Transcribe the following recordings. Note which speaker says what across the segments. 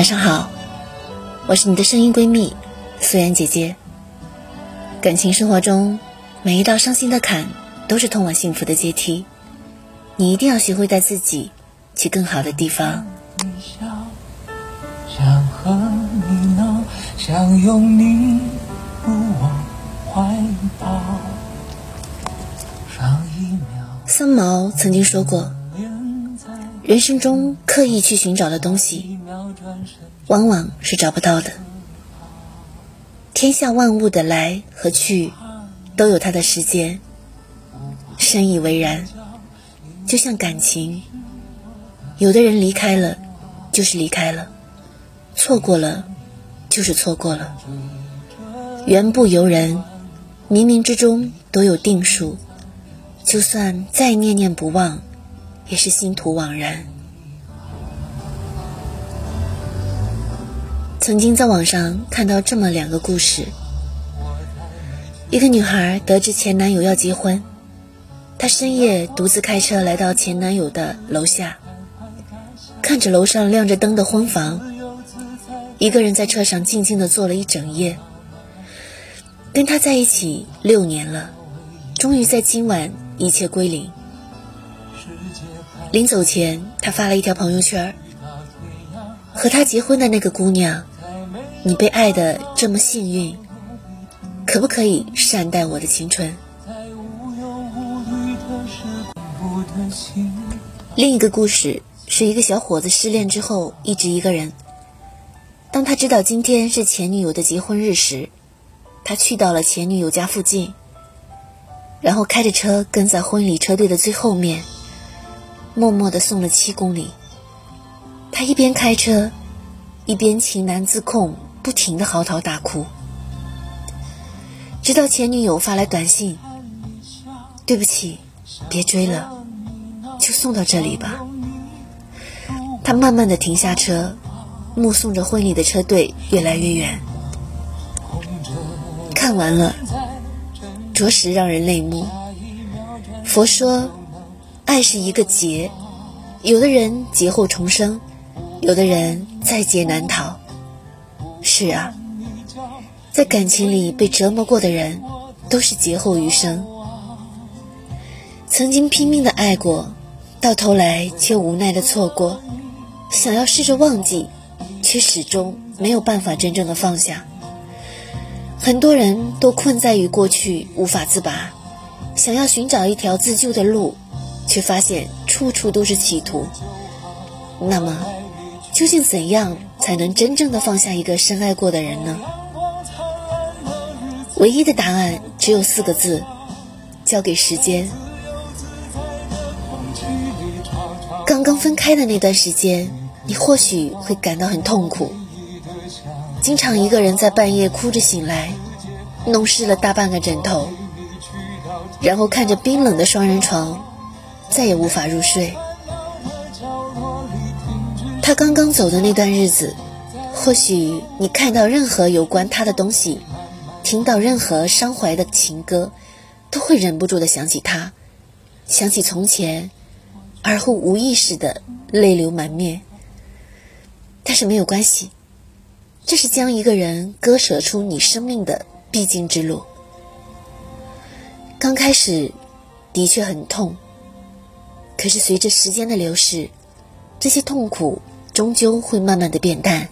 Speaker 1: 晚上好，我是你的声音闺蜜素颜姐姐。感情生活中，每一道伤心的坎都是通往幸福的阶梯，你一定要学会带自己去更好的地方。想和你闹，想拥你入我怀抱。上一秒，三毛曾经说过。人生中刻意去寻找的东西，往往是找不到的。天下万物的来和去，都有它的时间。深以为然。就像感情，有的人离开了，就是离开了；错过了，就是错过了。缘不由人，冥冥之中都有定数。就算再念念不忘。也是心徒枉然。曾经在网上看到这么两个故事：一个女孩得知前男友要结婚，她深夜独自开车来到前男友的楼下，看着楼上亮着灯的婚房，一个人在车上静静的坐了一整夜。跟他在一起六年了，终于在今晚一切归零。临走前，他发了一条朋友圈儿和他结婚的那个姑娘，你被爱的这么幸运，可不可以善待我的青春？另一个故事是一个小伙子失恋之后一直一个人，当他知道今天是前女友的结婚日时，他去到了前女友家附近，然后开着车跟在婚礼车队的最后面。默默地送了七公里，他一边开车，一边情难自控，不停地嚎啕大哭，直到前女友发来短信：“对不起，别追了，就送到这里吧。”他慢慢地停下车，目送着婚礼的车队越来越远，看完了，着实让人泪目。佛说。爱是一个劫，有的人劫后重生，有的人在劫难逃。是啊，在感情里被折磨过的人，都是劫后余生。曾经拼命的爱过，到头来却无奈的错过，想要试着忘记，却始终没有办法真正的放下。很多人都困在于过去无法自拔，想要寻找一条自救的路。却发现处处都是企图。那么，究竟怎样才能真正的放下一个深爱过的人呢？唯一的答案只有四个字：交给时间。刚刚分开的那段时间，你或许会感到很痛苦，经常一个人在半夜哭着醒来，弄湿了大半个枕头，然后看着冰冷的双人床。再也无法入睡。他刚刚走的那段日子，或许你看到任何有关他的东西，听到任何伤怀的情歌，都会忍不住的想起他，想起从前，而后无意识的泪流满面。但是没有关系，这是将一个人割舍出你生命的必经之路。刚开始，的确很痛。可是随着时间的流逝，这些痛苦终究会慢慢的变淡，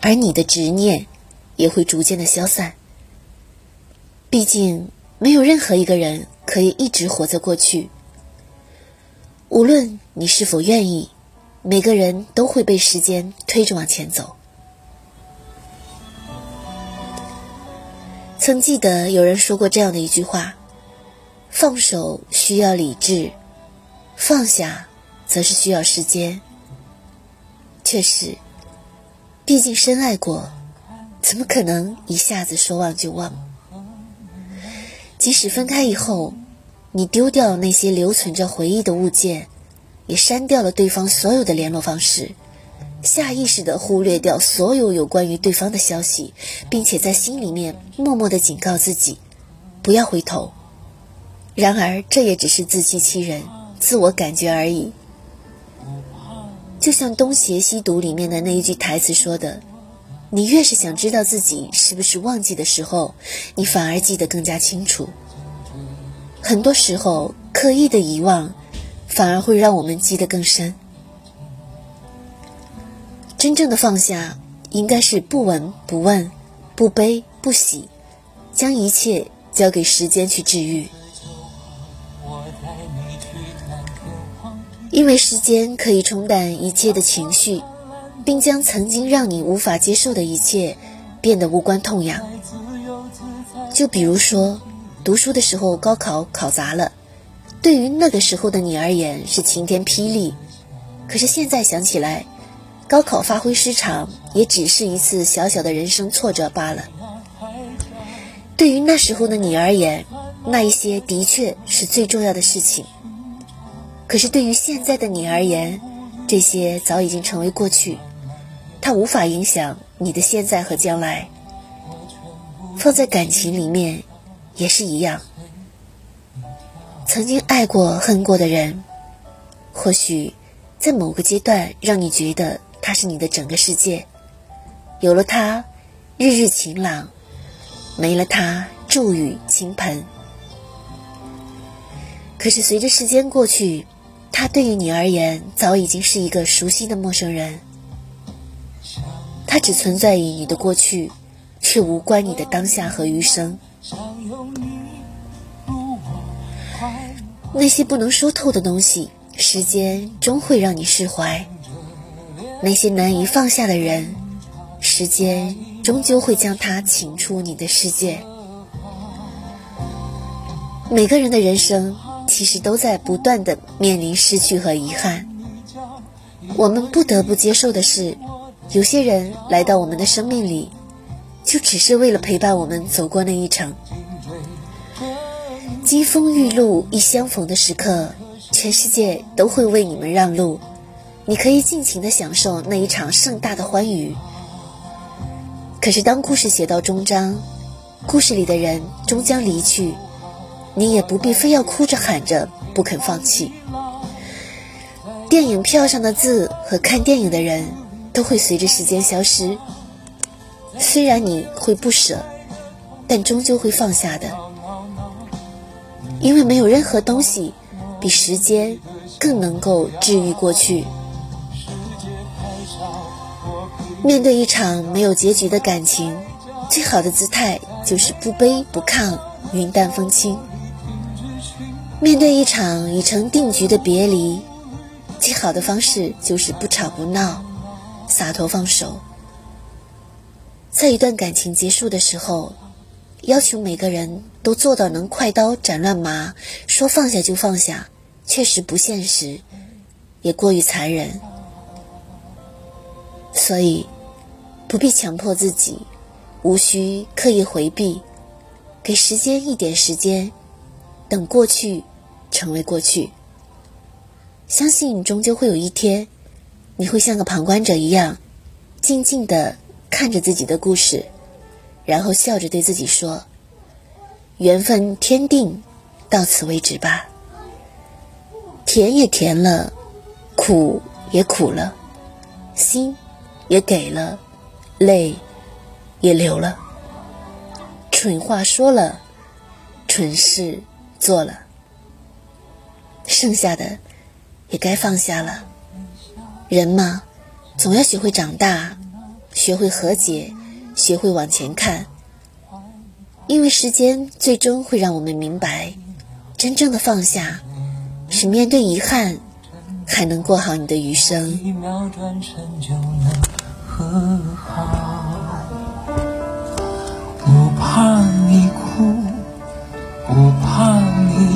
Speaker 1: 而你的执念也会逐渐的消散。毕竟，没有任何一个人可以一直活在过去。无论你是否愿意，每个人都会被时间推着往前走。曾记得有人说过这样的一句话：“放手需要理智。”放下，则是需要时间。确实，毕竟深爱过，怎么可能一下子说忘就忘？即使分开以后，你丢掉那些留存着回忆的物件，也删掉了对方所有的联络方式，下意识的忽略掉所有有关于对方的消息，并且在心里面默默的警告自己，不要回头。然而，这也只是自欺欺人。自我感觉而已。就像《东邪西毒》里面的那一句台词说的：“你越是想知道自己是不是忘记的时候，你反而记得更加清楚。”很多时候，刻意的遗忘，反而会让我们记得更深。真正的放下，应该是不闻不问，不悲不喜，将一切交给时间去治愈。因为时间可以冲淡一切的情绪，并将曾经让你无法接受的一切变得无关痛痒。就比如说，读书的时候高考考砸了，对于那个时候的你而言是晴天霹雳，可是现在想起来，高考发挥失常也只是一次小小的人生挫折罢了。对于那时候的你而言，那一些的确是最重要的事情。可是对于现在的你而言，这些早已经成为过去，它无法影响你的现在和将来。放在感情里面，也是一样。曾经爱过、恨过的人，或许在某个阶段让你觉得他是你的整个世界，有了他，日日晴朗；没了他，骤雨倾盆。可是随着时间过去，他对于你而言早已经是一个熟悉的陌生人，他只存在于你的过去，却无关你的当下和余生。那些不能说透的东西，时间终会让你释怀；那些难以放下的人，时间终究会将他请出你的世界。每个人的人生。其实都在不断的面临失去和遗憾。我们不得不接受的是，有些人来到我们的生命里，就只是为了陪伴我们走过那一程。金风玉露一相逢的时刻，全世界都会为你们让路，你可以尽情的享受那一场盛大的欢愉。可是当故事写到终章，故事里的人终将离去。你也不必非要哭着喊着不肯放弃。电影票上的字和看电影的人都会随着时间消失。虽然你会不舍，但终究会放下的。因为没有任何东西比时间更能够治愈过去。面对一场没有结局的感情，最好的姿态就是不卑不亢，云淡风轻。面对一场已成定局的别离，最好的方式就是不吵不闹，洒脱放手。在一段感情结束的时候，要求每个人都做到能快刀斩乱麻，说放下就放下，确实不现实，也过于残忍。所以，不必强迫自己，无需刻意回避，给时间一点时间，等过去。成为过去，相信终究会有一天，你会像个旁观者一样，静静的看着自己的故事，然后笑着对自己说：“缘分天定，到此为止吧。甜也甜了，苦也苦了，心也给了，泪也流了，蠢话说了，蠢事做了。”剩下的也该放下了。人嘛，总要学会长大，学会和解，学会往前看。因为时间最终会让我们明白，真正的放下是面对遗憾，还能过好你的余生。不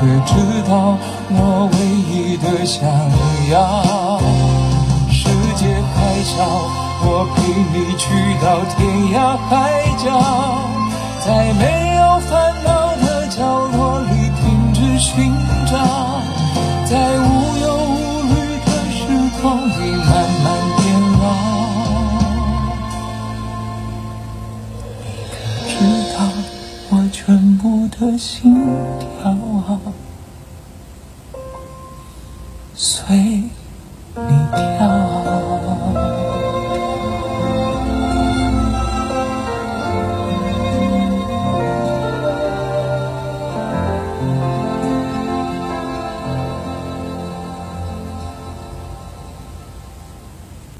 Speaker 2: 可知道我唯一的想要？世界还小，我陪你去到天涯海角，在没有烦恼的角落里停止寻找，在无全部的心跳，随。